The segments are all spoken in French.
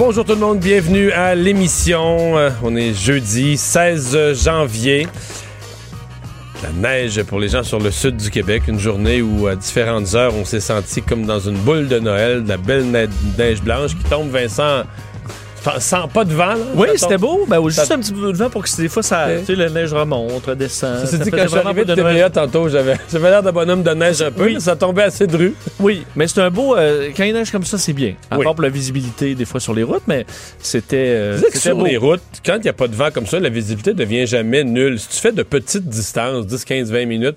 Bonjour tout le monde, bienvenue à l'émission. Euh, On est jeudi 16 janvier. La neige pour les gens sur le sud du Québec, une journée où à différentes heures on s'est senti comme dans une boule de Noël, de la belle ne- neige blanche qui tombe, Vincent, sans pas de vent. là. Oui, Ça c'était beau. Ben, juste Ça- un petit peu de vent pour que des fois, ça, tu sais, la neige remonte, redescend. Ça s'est dit quand je suis arrivé de. TVA tantôt, j'avais j'avais l'air d'un bonhomme de neige un peu, Oui. mais ça tombait assez dru. Oui, mais c'est un beau. euh, quand il neige comme ça, c'est bien. À Oui. part pour la visibilité, des fois sur les routes, mais c'était. euh, Tu sais que c'était sur beau. les routes, quand il n'y a pas de vent comme ça, la visibilité devient jamais nulle. Si tu fais de petites distances, 10, 15, 20 minutes,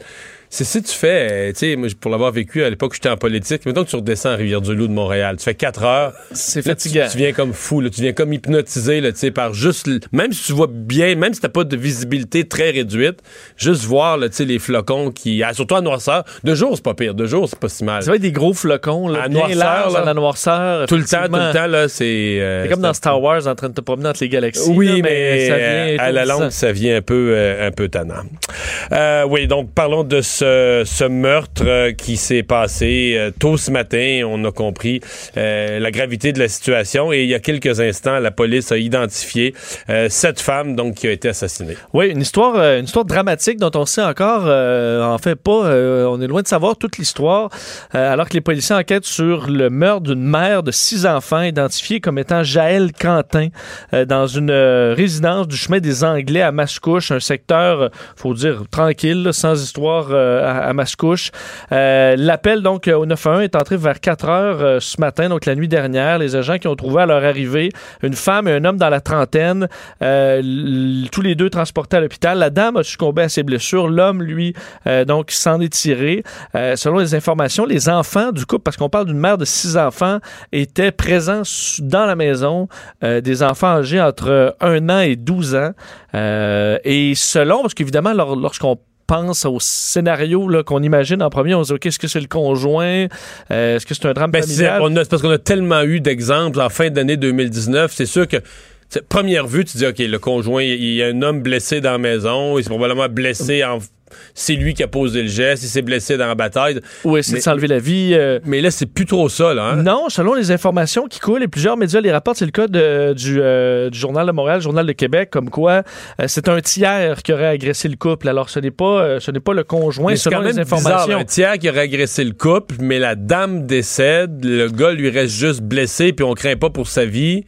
c'est si tu fais, euh, tu sais, moi, pour l'avoir vécu à l'époque où j'étais en politique, mettons que tu redescends à Rivière-du-Loup de Montréal, tu fais 4 heures. C'est tu, fatigant. tu viens comme fou, là, tu viens comme hypnotisé, tu sais, par juste, même si tu vois bien, même si t'as pas de visibilité très réduite, juste voir, tu sais, les flocons qui, ah, surtout à noirceur, de jour, c'est pas pire, de jour, c'est pas si mal. C'est vrai, des gros flocons, là, À bien noirceur, là. à la noirceur. Tout le temps, tout le temps, là, c'est... euh, C'est comme dans Star Wars en train de te promener entre les galaxies. Oui, là, mais, ça euh, vient à la longue, ça vient un peu, euh, un peu tannant. Euh, oui, donc parlons de ce, ce meurtre euh, qui s'est passé euh, tôt ce matin. On a compris euh, la gravité de la situation et il y a quelques instants, la police a identifié cette femme donc qui a été assassinée. Oui, une histoire, une histoire dramatique dont on sait encore, euh, en fait pas, on est loin de savoir toute l'histoire, alors que les policiers enquêtent sur le meurtre d'une mère de six enfants identifiée comme étant Jaël Quentin dans une résidence du chemin des Anglais à Mascouche, un secteur, faut dire, tranquille, sans histoire à, à Mascouche. Euh, L'appel donc euh, au 911 est entré vers 4 heures euh, ce matin, donc la nuit dernière. Les agents qui ont trouvé à leur arrivée une femme et un homme dans la trentaine, euh, tous les deux transportés à l'hôpital. La dame a succombé à ses blessures. L'homme, lui, euh, donc s'en est tiré. Euh, selon les informations, les enfants du couple, parce qu'on parle d'une mère de six enfants, étaient présents dans la maison, euh, des enfants âgés entre 1 an et 12 ans. Euh, et selon, parce qu'évidemment, lor- lorsqu'on pense au scénario qu'on imagine en premier, on se dit, OK, est-ce que c'est le conjoint? Euh, est-ce que c'est un drame Ben, c'est familial? c'est parce qu'on a tellement eu d'exemples en fin d'année 2019. C'est sûr que première vue, tu dis OK, le conjoint, il y a un homme blessé dans la maison, il s'est probablement blessé en c'est lui qui a posé le geste, il s'est blessé dans la bataille. C'est Mais- de s'enlever la vie. euh, Mais là, c'est plus trop ça, là. hein? Non, selon les informations qui coulent et plusieurs médias les rapportent, c'est le cas de- du, euh, du Journal de Montréal, Journal de Québec, comme quoi euh, c'est un tiers qui aurait agressé le couple. Alors, ce n'est pas, ce n'est pas le conjoint, Mais selon quand même les informations. bizarre, un tiers qui aurait agressé le couple, mais la dame décède, le gars lui reste juste blessé, puis on craint pas pour sa vie.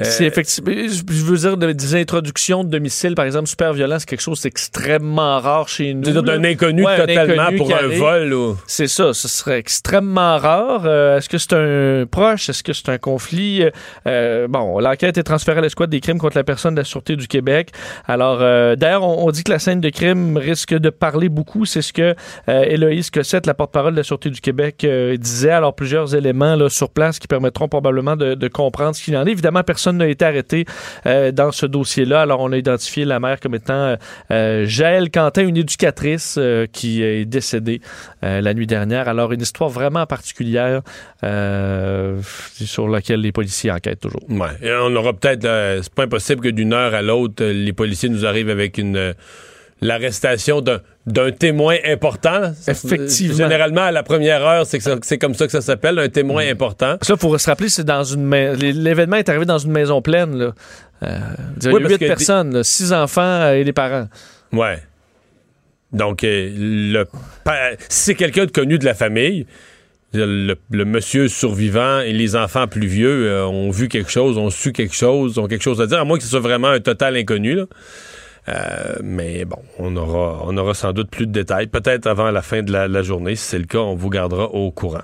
Euh, C'est effectivement, je veux dire, de- des introductions de domicile, par exemple, super violent, c'est quelque chose d'extrêmement rare chez nous. d'un inconnu Ouais, un totalement inconnu pour un arrive. vol. Ou... C'est ça, ce serait extrêmement rare. Euh, Est-ce que c'est un proche? Est-ce que c'est un conflit? Euh, bon, l'enquête est transférée à l'escouade des crimes contre la personne de la Sûreté du Québec. Alors, euh, d'ailleurs, on, on dit que la scène de crime risque de parler beaucoup. C'est ce que Héloïse Cossette, la porte-parole de la Sûreté du Québec, disait. Alors, plusieurs éléments là, sur place qui permettront probablement de, de comprendre ce qu'il en est. Évidemment, personne n'a été arrêté euh, dans ce dossier-là. Alors, on a identifié la mère comme étant euh, Jaël Quentin, une éducatrice euh, qui est décédée euh, la nuit dernière. Alors, une histoire vraiment particulière euh, sur laquelle les policiers enquêtent toujours. Ouais. Et on aura peut-être. euh, c'est pas impossible que d'une heure à l'autre, euh, les policiers nous arrivent avec une. L'arrestation d'un, d'un témoin important. Effectivement. Généralement, à la première heure, c'est, comme ça que ça s'appelle, un témoin important. Ça, il faut se rappeler, c'est dans une l'événement est arrivé dans une maison pleine. Là. Euh, il y a Oui, parce huit que- personnes, là, six enfants euh, et les parents. Ouais. Donc, euh, le c'est quelqu'un de connu de la famille, le, le monsieur survivant et les enfants plus vieux euh, ont vu quelque chose, ont su quelque chose, ont quelque chose à dire, à moins que ce soit vraiment un total inconnu. Là. Euh, mais bon, on aura, on aura sans doute plus de détails, peut-être avant la fin de la, journée. Si c'est le cas, on vous gardera au courant.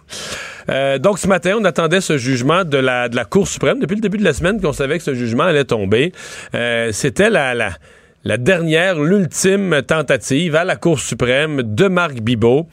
Euh, donc, ce matin, on attendait ce jugement de la, de la Cour suprême. Depuis le début de la semaine qu'on savait que ce jugement allait tomber. Euh, C'était la, la, la dernière, l'ultime tentative à la Cour suprême de Marc Bibot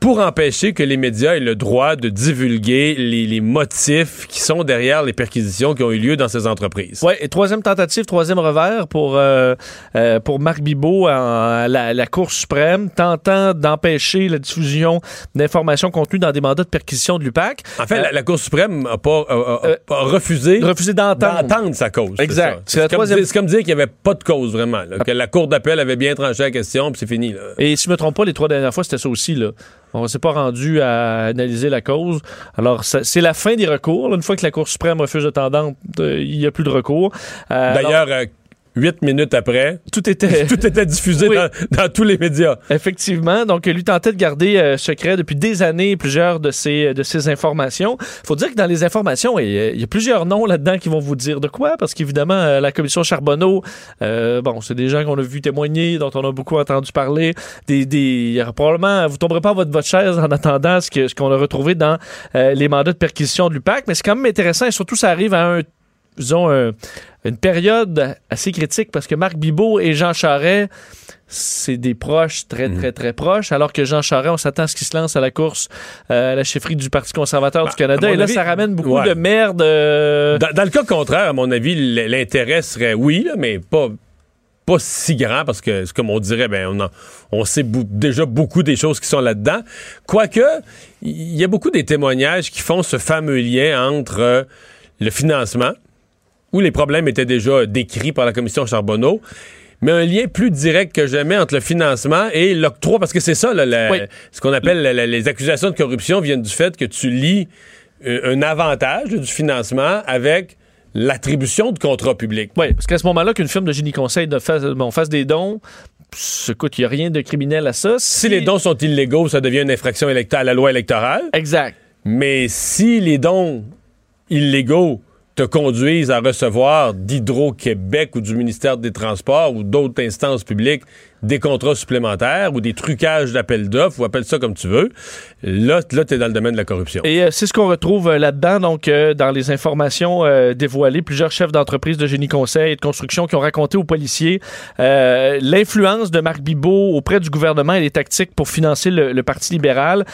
pour empêcher que les médias aient le droit de divulguer les, les, motifs qui sont derrière les perquisitions qui ont eu lieu dans ces entreprises. Oui, et troisième tentative, troisième revers pour, euh, euh, pour Marc Bibot à la, la, Cour suprême, tentant d'empêcher la diffusion d'informations contenues dans des mandats de perquisition de l'UPAC. En fait, euh, la, la, Cour suprême pas, a, a, a refusé, refusé d'entendre sa cause. Exact. C'est comme, troisième... comme, dire qu'il n'y avait pas de cause vraiment, là, que la Cour d'appel avait bien tranché la question, puis c'est fini. Là. Et si je ne me trompe pas, les trois dernières fois, c'était ça aussi. Là. On ne s'est pas rendu à analyser la cause. Alors, c'est la fin des recours. Une fois que la Cour suprême refuse de tendance, il n'y a plus de recours. Euh, D'ailleurs, euh, huit minutes après, tout était, tout était diffusé oui. dans, dans, tous les médias. Effectivement. Donc, lui tentait de garder euh, secret depuis des années plusieurs de ces, de ces informations. faut dire que dans les informations, il y y a plusieurs noms là-dedans qui vont vous dire de quoi, parce qu'évidemment, euh, la commission Charbonneau, euh, bon, c'est des gens qu'on a vu témoigner, dont on a beaucoup entendu parler. Des, des, il y aura probablement, vous tomberez pas à votre, votre chaise en attendant ce qu'on ce qu'on a retrouvé dans euh, les mandats de perquisition de l'UPAC, mais c'est quand même intéressant et surtout, ça arrive à un disons, un, une période assez critique parce que Marc Bibot et Jean Charest, c'est des proches très, très, très proches, alors que Jean Charest, on s'attend à ce qu'il se lance à la course euh, à la chefferie du Parti conservateur bah, du Canada. Et là, avis, ça ramène beaucoup ouais. de merde. Euh... Dans, dans, le cas contraire, à mon avis, l'intérêt serait oui, là, mais pas pas si grand parce que, comme on dirait, ben on, on sait déjà beaucoup des choses qui sont là-dedans. Quoique, il y a beaucoup des témoignages qui font ce fameux lien entre euh, le financement, où les problèmes étaient déjà décrits par la commission Charbonneau, mais un lien plus direct que jamais entre le financement et l'octroi, parce que c'est ça, là, la, oui. ce qu'on appelle la, les accusations de corruption viennent du fait que tu lis un avantage du financement avec l'attribution de contrats publics. Oui, parce qu'à ce moment-là, qu'une firme de génie conseil de fasse, bon, fasse des dons, écoute, il n'y a rien de criminel à ça. Si... si les dons sont illégaux, ça devient une infraction à la loi électorale. Exact. Mais si les dons illégaux te conduisent à recevoir d'Hydro-Québec ou du ministère des Transports ou d'autres instances publiques des contrats supplémentaires ou des trucages d'appel d'offres, ou appelle ça comme tu veux, là, là tu es dans le domaine de la corruption. Et euh, c'est ce qu'on retrouve euh, là-dedans, donc euh, dans les informations dévoilées, plusieurs chefs d'entreprise de génie conseil et de construction qui ont raconté aux policiers l'influence de Marc Bibot auprès du gouvernement et les tactiques pour financer le, Parti libéral.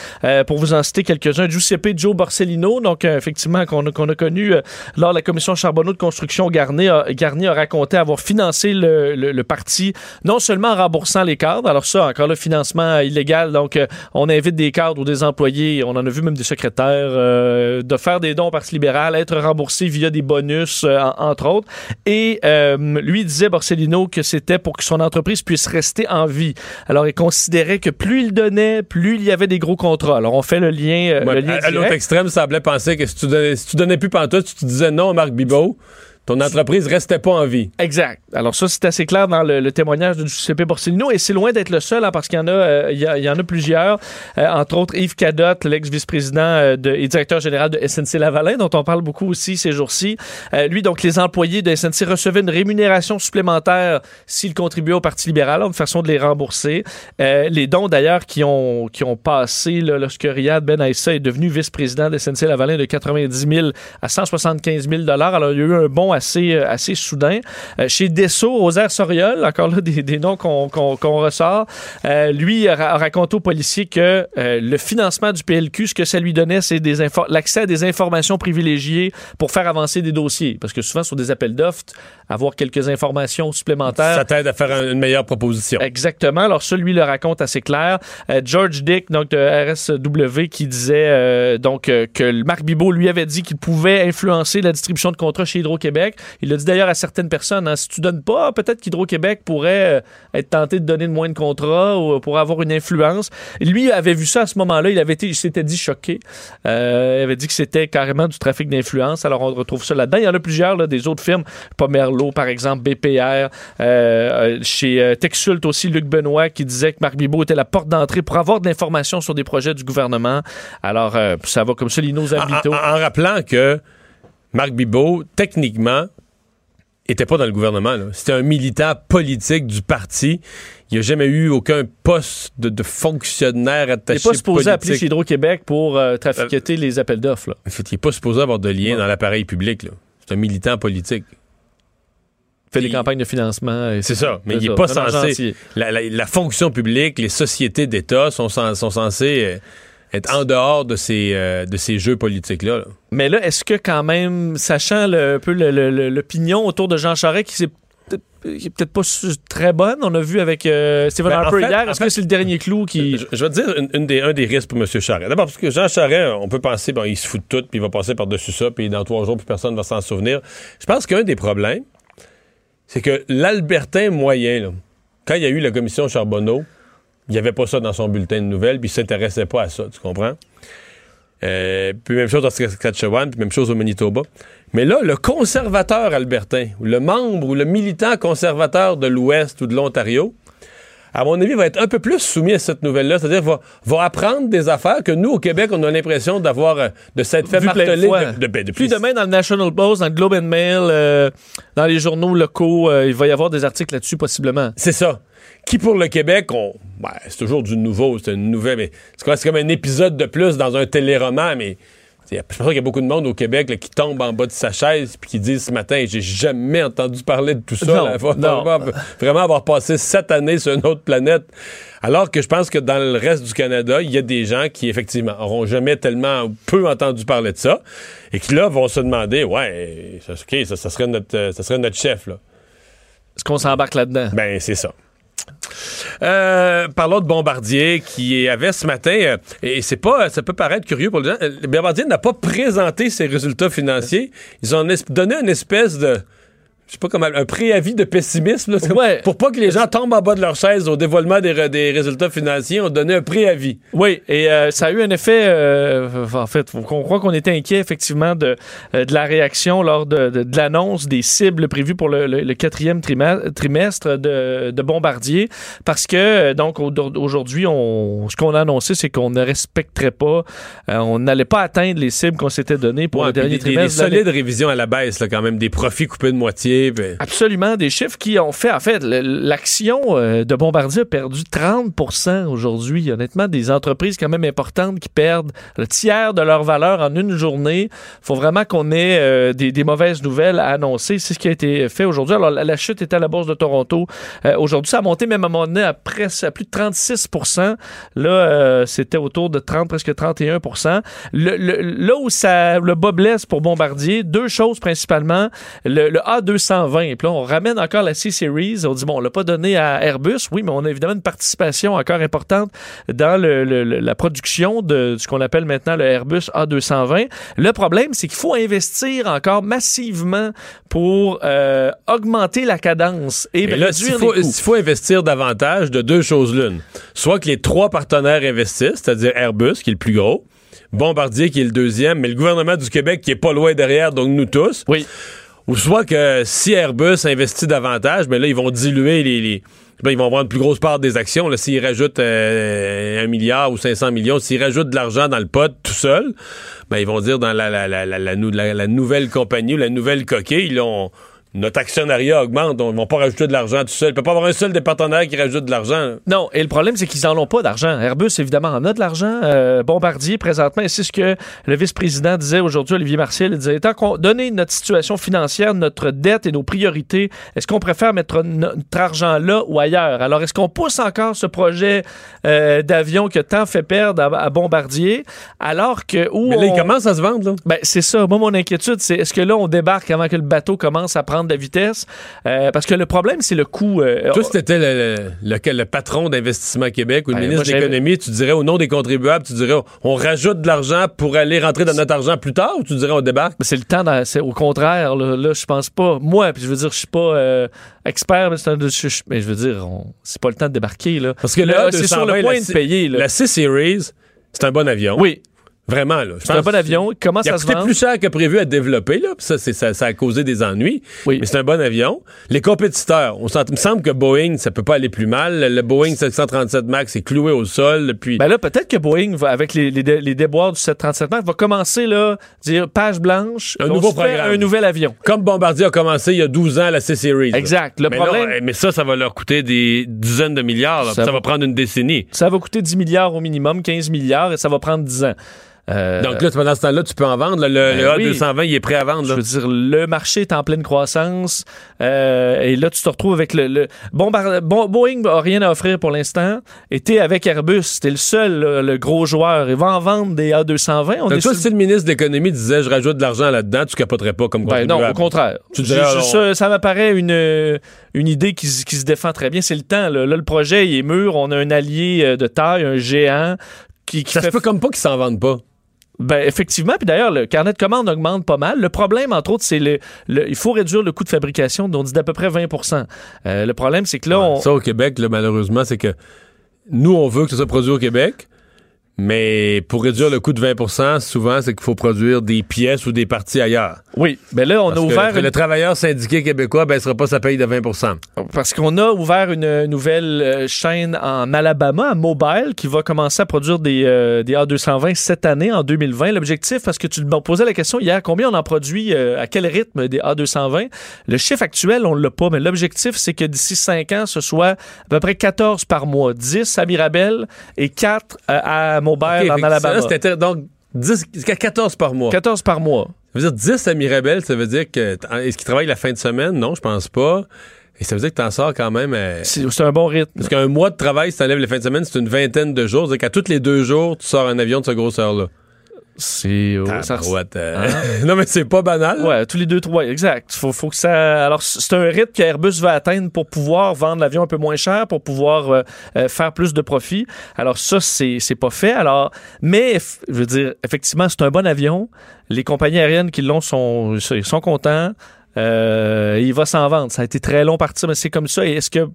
pour vous en citer quelques-uns, Giuseppe Joe Borsellino, donc effectivement qu'on a, qu'on a connu lors de la commission Charbonneau de construction, Garnier a, Garnier a raconté avoir financé le parti non seulement en remboursant les cadres. Alors ça, encore le financement illégal. Donc, euh, on invite des cadres ou des employés, on en a vu même des secrétaires, euh, de faire des dons au Parti libéral, être remboursés via des bonus, euh, entre autres. Et lui disait, Borsellino, que c'était pour que son entreprise puisse rester en vie. Alors, il considérait que plus il donnait, plus il y avait des gros contrats. Alors, on fait le lien. Ouais, le lien à, à l'autre extrême, ça semblait penser que si tu donnais, si tu donnais plus pantoute, tu te disais non à Marc Bibot ton entreprise restait pas en vie. Exact. Alors ça, c'est assez clair dans le, témoignage de Giuseppe Borsellino et c'est loin d'être le seul hein, parce qu'il y en a, euh, y en a plusieurs, euh, entre autres Yves Cadotte, l'ex-vice-président euh, et directeur général de SNC Lavalin, dont on parle beaucoup aussi ces jours-ci. Lui, donc, les employés de SNC recevaient une rémunération supplémentaire s'ils contribuaient au Parti libéral, une façon de les rembourser. Les dons, d'ailleurs, qui ont, qui ont passé lorsque Riyad Ben Aissa est devenu vice-président de SNC Lavalin de 90 000 à 175 000 Alors, il y a eu un bon assez, assez soudain. Euh, chez Dessau, Rosaire Soriol, encore là des, des noms qu'on qu qu ressort, euh, lui a, raconté aux policiers que euh, le financement du PLQ, ce que ça lui donnait, c'est l'accès à des informations privilégiées pour faire avancer des dossiers. Parce que souvent, sur des appels d'offres, avoir quelques informations supplémentaires. Ça t'aide à faire un, une meilleure proposition. Exactement. Alors, ça, lui, le raconte assez clair. Euh, George Dick, donc de RSW, qui disait donc que Marc Bibot lui avait dit qu'il pouvait influencer la distribution de contrats chez Hydro-Québec Il a dit d'ailleurs à certaines personnes, hein, si tu donnes pas, peut-être qu'Hydro-Québec pourrait euh, être tenté de donner de moins de contrats ou pour avoir une influence. Lui avait vu ça à ce moment-là, il avait été, il s'était dit choqué. Euh, il avait dit que c'était carrément du trafic d'influence. Alors on retrouve ça là-dedans. Il y en a plusieurs là, des autres firmes, Pomerlo par exemple, BPR, euh, chez Texult aussi, Luc Benoît qui disait que Marc Bibot était la porte d'entrée pour avoir de l'information sur des projets du gouvernement. Alors ça va comme ça, Lino Zabito. En, en rappelant que Marc Bibot, techniquement, était pas dans le gouvernement. C'était un militant politique du parti. Il n'a jamais eu aucun poste de, fonctionnaire attaché Il n'est pas supposé appeler chez Hydro-Québec pour euh, trafiquer les appels d'offres. En fait, il n'est pas supposé avoir de lien dans l'appareil public. C'est un militant politique. Il fait des campagnes de financement. C'est ça, mais il n'est pas censé... La, fonction publique, les sociétés d'État sont, sont censées euh, être en dehors de ces, euh, de ces jeux politiques-là. Mais là, est-ce que quand même, sachant un peu l'opinion autour de Jean Charest qui s'est peut-être pas très bonne. On a vu avec euh, Stephen ben, Harper hier. Est-ce que c'est le dernier clou qui. Je, vais te dire une, des, un des risques pour M. Charest. D'abord, parce que Jean Charest, on peut penser, bon, il se fout de tout, puis il va passer par-dessus ça, puis dans trois jours, plus personne ne va s'en souvenir. Je pense qu'un des problèmes, c'est que l'Albertin moyen, quand il y a eu la commission Charbonneau, il n'y avait pas ça dans son bulletin de nouvelles, puis il s'intéressait pas à ça, tu comprends? Euh, puis même chose en Saskatchewan, puis même chose au Manitoba. Mais là, le conservateur albertain, ou le membre ou le militant conservateur de l'Ouest ou de l'Ontario, à mon avis, va être un peu plus soumis à cette nouvelle-là, c'est-à-dire va, va apprendre des affaires que nous, au Québec, on a l'impression d'avoir, euh, de s'être fait marteler de, de, ben, Puis demain, dans le National Post, dans le Globe and Mail, euh, dans les journaux locaux, il va y avoir des articles là-dessus, possiblement. C'est ça qui pour le Québec, on, ben, c'est toujours du nouveau, c'est une nouvelle, mais c'est comme un épisode de plus dans un téléroman, mais je pense qu'il y a beaucoup de monde au Québec qui tombe en bas de sa chaise puis qui dit ce matin j'ai jamais entendu parler de tout ça. Vraiment, avoir passé sept années sur une autre planète. Alors que je pense que dans le reste du Canada, il y a des gens qui effectivement auront jamais tellement peu entendu parler de ça et qui là vont se demander ouais, ok, ça, serait notre ça serait notre chef là. Est-ce qu'on s'embarque là-dedans? Ben c'est ça. Euh, parlons de Bombardier qui avait ce matin, euh, et c'est pas, ça peut paraître curieux pour les gens, euh, Bombardier n'a pas présenté ses résultats financiers. Ils ont donné une espèce de je sais pas comment, un préavis de pessimisme, pour pas que les gens tombent en bas de leur chaise au dévoilement des, des résultats financiers, on donnait un préavis. Oui, et euh, ça a eu un effet, euh, en fait, on croit qu'on était inquiet effectivement de, euh, de la réaction lors de, de, l'annonce des cibles prévues pour le, le, quatrième trimestre de, de, Bombardier, parce que donc aujourd'hui, on, ce qu'on a annoncé, c'est qu'on ne respecterait pas, on n'allait pas atteindre les cibles qu'on s'était données pour le dernier trimestre. Des, solides révisions à la baisse, là, quand même, des profits coupés de moitié. Absolument, des chiffres qui ont fait, en fait, l'action euh, de Bombardier a perdu 30% aujourd'hui. Honnêtement, des entreprises quand même importantes qui perdent le tiers de leur valeur en une journée. Il faut vraiment qu'on ait euh, des, mauvaises nouvelles à annoncer. C'est ce qui a été fait aujourd'hui. Alors, la, chute était à la Bourse de Toronto. Euh, aujourd'hui, ça a monté même à un moment donné à, presque, à plus de 36 Là, c'était autour de 30, presque 31 le, Là où ça, le bas blesse pour Bombardier, deux choses principalement. Le, le A200 120. Puis là, on ramène encore la C-Series. On dit, bon, on l'a pas donné à Airbus, oui, mais on a évidemment une participation encore importante dans le, la production de ce qu'on appelle maintenant le Airbus A220. Le problème, c'est qu'il faut investir encore massivement pour euh, augmenter la cadence et, et là, réduire faut, les coûts. S'il faut investir davantage de deux choses l'une. Soit que les trois partenaires investissent, c'est-à-dire Airbus, qui est le plus gros, Bombardier, qui est le deuxième, mais le gouvernement du Québec, qui est pas loin derrière, donc nous tous. Oui ou soit que si Airbus investit davantage, mais ben là, ils vont diluer les, ben, ils vont avoir une plus grosse part des actions. S'ils rajoutent euh, un milliard ou 500 millions, s'ils rajoutent de l'argent dans le pot tout seul, ben, ils vont dire dans la, la, la, la, nouvelle compagnie ou la nouvelle coquille, ils ont notre actionnariat augmente. On ne va pas rajouter de l'argent tout seul. Il peut pas avoir un seul des partenaires qui rajoute de l'argent. Non, et le problème, c'est qu'ils n'en ont pas d'argent. Airbus, évidemment, en a de l'argent. Euh, Bombardier, présentement, et c'est ce que le vice-président disait aujourd'hui, Olivier Martial, il disait, tant qu'on donné notre situation financière, notre dette et nos priorités, est-ce qu'on préfère mettre notre argent là ou ailleurs? Alors, est-ce qu'on pousse encore ce projet euh, d'avion que tant fait perdre à, Bombardier, alors que... Où Mais là, il commence à se vendre, là. Ben, c'est ça. Moi, mon inquiétude, c'est est-ce que là, on débarque avant que le bateau commence à prendre prendre de la vitesse. Euh, parce que le problème, c'est le coût. euh, Toi, si t'étais le, le, le- le patron d'Investissement Québec ou le Ben, ministre moi, de l'Économie, tu dirais au nom des contribuables, tu dirais on rajoute de l'argent pour aller rentrer dans notre argent plus tard ou tu dirais on débarque? c'est le temps, c'est au contraire. Là, là, je pense pas. Moi, puis je veux dire, je suis pas euh, expert, mais, c'est un- je- mais je veux dire, on- c'est pas le temps de débarquer. Là, Parce que Là, là, c'est sur le point de payer. Là. La C-Series, c'est un bon avion. Oui, Vraiment, là. Je c'est un pense bon que avion. Comment Il a ça se coûté vend? plus cher que prévu à développer, là. puis Ça, ça, ça a causé des ennuis. Oui. Mais c'est un bon avion. Les compétiteurs, on s'ent- il me semble que Boeing, ça peut pas aller plus mal. Le Boeing 737 MAX est cloué au sol depuis. Ben là, peut-être que Boeing, va, avec les, les, les déboires du 737 MAX, va commencer là, dire page blanche, Un nouveau programme. un nouvel avion. Comme Bombardier a commencé il y a 12 ans à la C-Series. là. Exact. Le mais, problème, là, mais ça, ça va leur coûter des dizaines de milliards. là. Ça Ça, va- va prendre une décennie. ça va coûter 10 milliards au minimum, 15 milliards, et ça va prendre 10 ans. Euh, Donc là, pendant ce temps-là, tu peux en vendre. là. le Ben le oui. A220, il est prêt à vendre. Je là. veux dire, le marché est en pleine croissance. euh, et là, tu te retrouves avec le. le Boeing n'a rien à offrir pour l'instant. Et t'es avec Airbus. T'es le seul, là, le gros joueur. Il va en vendre des A220. On Donc est toi, sur- si le ministre de l'Économie disait je rajoute de l'argent là-dedans, tu capoterais pas comme Ben non, au contraire. Tu Je- dirais, je- ça ça m'apparaît une, une idée qui, se- qui se défend très bien. C'est le temps. Là. Là, le projet il est mûr. On a un allié euh, de taille, un géant. Qui, qui Ça se fait peut comme pas qu'ils s'en vendent pas. Ben, effectivement. Puis d'ailleurs, le carnet de commandes augmente pas mal. Le problème, entre autres, c'est le, le- il faut réduire le coût de fabrication, dont on dit d'à peu près 20% Euh, Le problème, c'est que là, on. Ça, au Québec, là, malheureusement, c'est que nous, on veut que ça soit produit au Québec, mais pour réduire le coût de 20% souvent, c'est qu'il faut produire des pièces ou des parties ailleurs. Oui. Ben là, on Parce a que ouvert. le, une- le travailleur syndiqué québécois baissera pas sa paye de 20% Parce qu'on a ouvert une nouvelle euh, chaîne en Alabama, à Mobile, qui va commencer à produire des, euh, des A220 cette année, en 2020. L'objectif, parce que tu me posais la question hier, combien on en produit, euh, à quel rythme des A220? Le chiffre actuel, on l'a pas, mais l'objectif, c'est que d'ici 5 ans, ce soit à peu près 14 par mois. 10 à Mirabel et 4 à, à Mobile, en Alabama. donc, 10, jusqu'à 14 par mois. 14 par mois. Ça veut dire 10 à Mirabel, ça veut dire que. Est-ce qu'il travaille la fin de semaine? Non, je pense pas. Et ça veut dire que t'en sors quand même. euh, C'est un bon rythme. Parce qu'un mois de travail, si t'enlèves les fins de semaine, c'est une vingtaine de jours. C'est-à-dire qu'à tous les deux jours, tu sors un avion de cette grosseur-là. C'est. oh, ça euh, non, mais c'est pas banal. Ouais, tous les deux, trois, exact. Faut, faut que ça. Alors, c'est un rythme qu'Airbus va atteindre pour pouvoir vendre l'avion un peu moins cher, pour pouvoir euh, euh, faire plus de profit. Alors, ça, c'est, pas fait. Alors, mais, je veux dire, effectivement, c'est un bon avion. Les compagnies aériennes qui l'ont sont, sont contents. Euh, il va s'en vendre. Ça a été très long parti, mais c'est comme ça. Et est-ce que.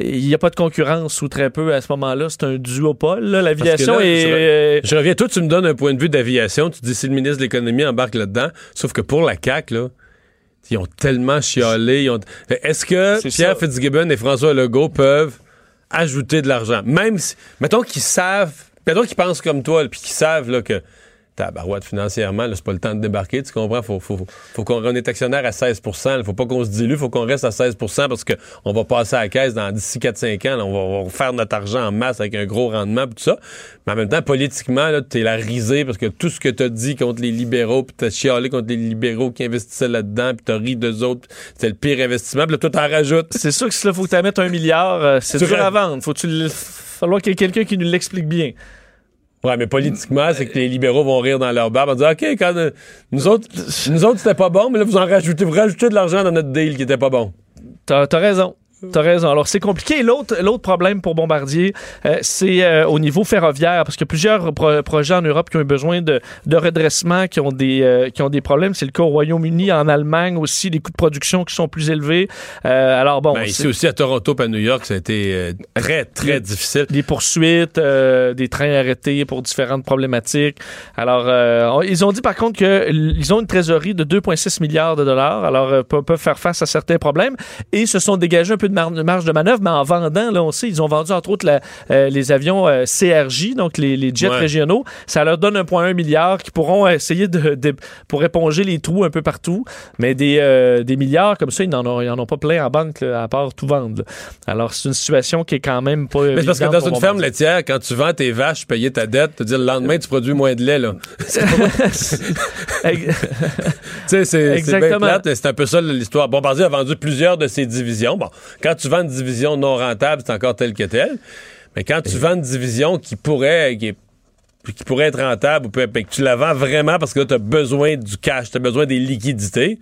Il n'y a pas de concurrence ou très peu à ce moment-là. C'est un duopole. là. L'aviation est. je- euh, Je reviens, toi, tu me donnes un point de vue d'aviation. Tu dis si le ministre de l'Économie embarque là-dedans. Sauf que pour la CAQ, là, ils ont tellement chialé. ils ont- Est-ce que Pierre ça. Fitzgibbon et François Legault peuvent ajouter de l'argent? Même si. Mettons qu'ils savent. Mettons qu'ils pensent comme toi, puis qu'ils savent là, que. Tabarouette, financièrement, là, c'est pas le temps de débarquer, tu comprends? Faut, faut, faut qu'on on est actionnaire à 16 Il faut pas qu'on se dilue, faut qu'on reste à 16% parce qu'on va passer à la caisse dans d'ici 4-5 ans. là, on, va, on va faire notre argent en masse avec un gros rendement tout ça. Mais en même temps, politiquement, là, t'es la risée parce que tout ce que t'as dit contre les libéraux, puis t'as chialé contre les libéraux qui investissaient là-dedans, puis t'as ri d'eux autres, c'était le pire investissement, puis là, toi, t'en rajoutes. C'est sûr que si là, faut que tu mettes un milliard, euh, c'est Tu dur à vendre. Faut tu le- falloir qu'il y ait quelqu'un qui nous l'explique bien. Ouais, mais politiquement, c'est que les libéraux vont rire dans leur barbe en disant OK, quand euh, nous autres, nous autres, c'était pas bon, mais là, vous en rajoutez, vous rajoutez de l'argent dans notre deal qui était pas bon. T'as as raison. T'as raison. Alors, c'est compliqué. L'autre, l'autre problème pour Bombardier, euh, c'est euh, au niveau ferroviaire, parce qu'il y a plusieurs pro- projets en Europe qui ont eu besoin de, de redressement, qui ont des, euh, qui ont des problèmes. C'est le cas au Royaume-Uni, en Allemagne aussi, des coûts de production qui sont plus élevés. Euh, alors, bon, Ben, ici aussi à Toronto et à New York, ça a été euh, très, très Les- difficile. des poursuites, euh, des trains arrêtés pour différentes problématiques. Alors, euh, on- ils ont dit par contre qu'ils ont une trésorerie de 2,6 milliards de dollars, alors euh, pe- peuvent faire face à certains problèmes et se sont dégagés un peu de de marge de manœuvre, mais en vendant, là, on sait, ils ont vendu entre autres la- euh, les avions euh, CRJ, donc les, les jets Ouais. régionaux. Ça leur donne 1,1 milliard qui pourront essayer de, de- pour éponger les trous un peu partout, mais des, euh, des milliards comme ça, ils n'en ont, ils en ont pas plein en banque, là, à part tout vendre. là. Alors, c'est une situation qui est quand même pas. Mais c'est parce que dans une ferme laitière, quand tu vends tes vaches, payer ta dette, te dire le lendemain, tu produis moins de lait, là. C'est c'est un peu ça l'histoire. Bombardier a vendu plusieurs de ses divisions. Bon, quand tu vends une division non rentable, c'est encore tel que tel. Mais quand tu vends une division qui pourrait, qui, est- qui pourrait être rentable, ou que tu la vends vraiment parce que tu as besoin du cash, tu as besoin des liquidités,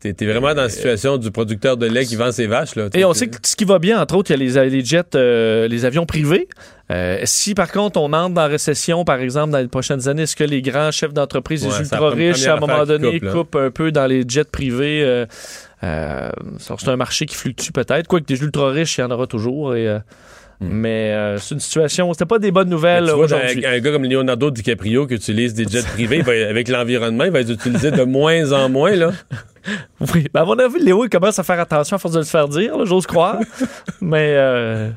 T'es vraiment dans la situation du producteur de lait qui vend ses vaches. Là. Et on sait que ce qui va bien, entre autres, il y a les, les jets, euh, les avions privés. Euh, si par contre on entre dans la récession, par exemple, dans les prochaines années, est-ce que les grands chefs d'entreprise, Ouais, les ultra riches, à un moment donné, coupe, coupent un peu dans les jets privés? euh, euh, c'est un marché qui fluctue peut-être. Quoique des ultra riches, il y en aura toujours. Et, euh, Mais euh, c'est une situation, c'était pas des bonnes Hmm. Nouvelles aujourd'hui. un, un gars comme Leonardo DiCaprio qui utilise des jets privés, avec l'environnement, il va les utiliser de moins en moins. Là. Oui, ben, à mon avis, Léo, il commence à faire attention à force de le faire dire, j'ose croire. Mais euh,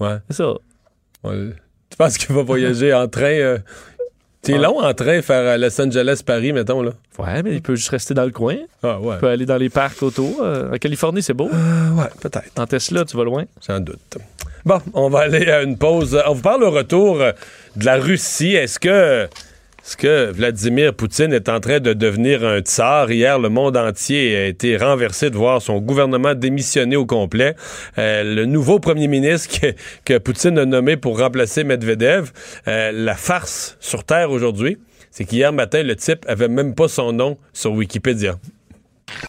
Ouais. c'est ça. Ouais. Tu penses qu'il va voyager en train? euh, C'est Ah. long en train faire à Los Angeles-Paris, mettons. là. Ouais, mais il peut juste rester dans le coin. Ah ouais. Il peut aller dans les parcs autour. Euh, en Californie, c'est beau. ouais, peut-être. En Tesla, tu vas loin. Sans doute. Bon, on va aller à une pause. On vous parle au retour euh, de la Russie. Est-ce que, que Vladimir Poutine est en train de devenir un tsar? Hier, le monde entier a été renversé de voir son gouvernement démissionner au complet. Euh, le nouveau premier ministre que, que Poutine a nommé pour remplacer Medvedev. Euh, la farce sur Terre aujourd'hui, c'est qu'hier matin, le type avait même pas son nom sur Wikipédia.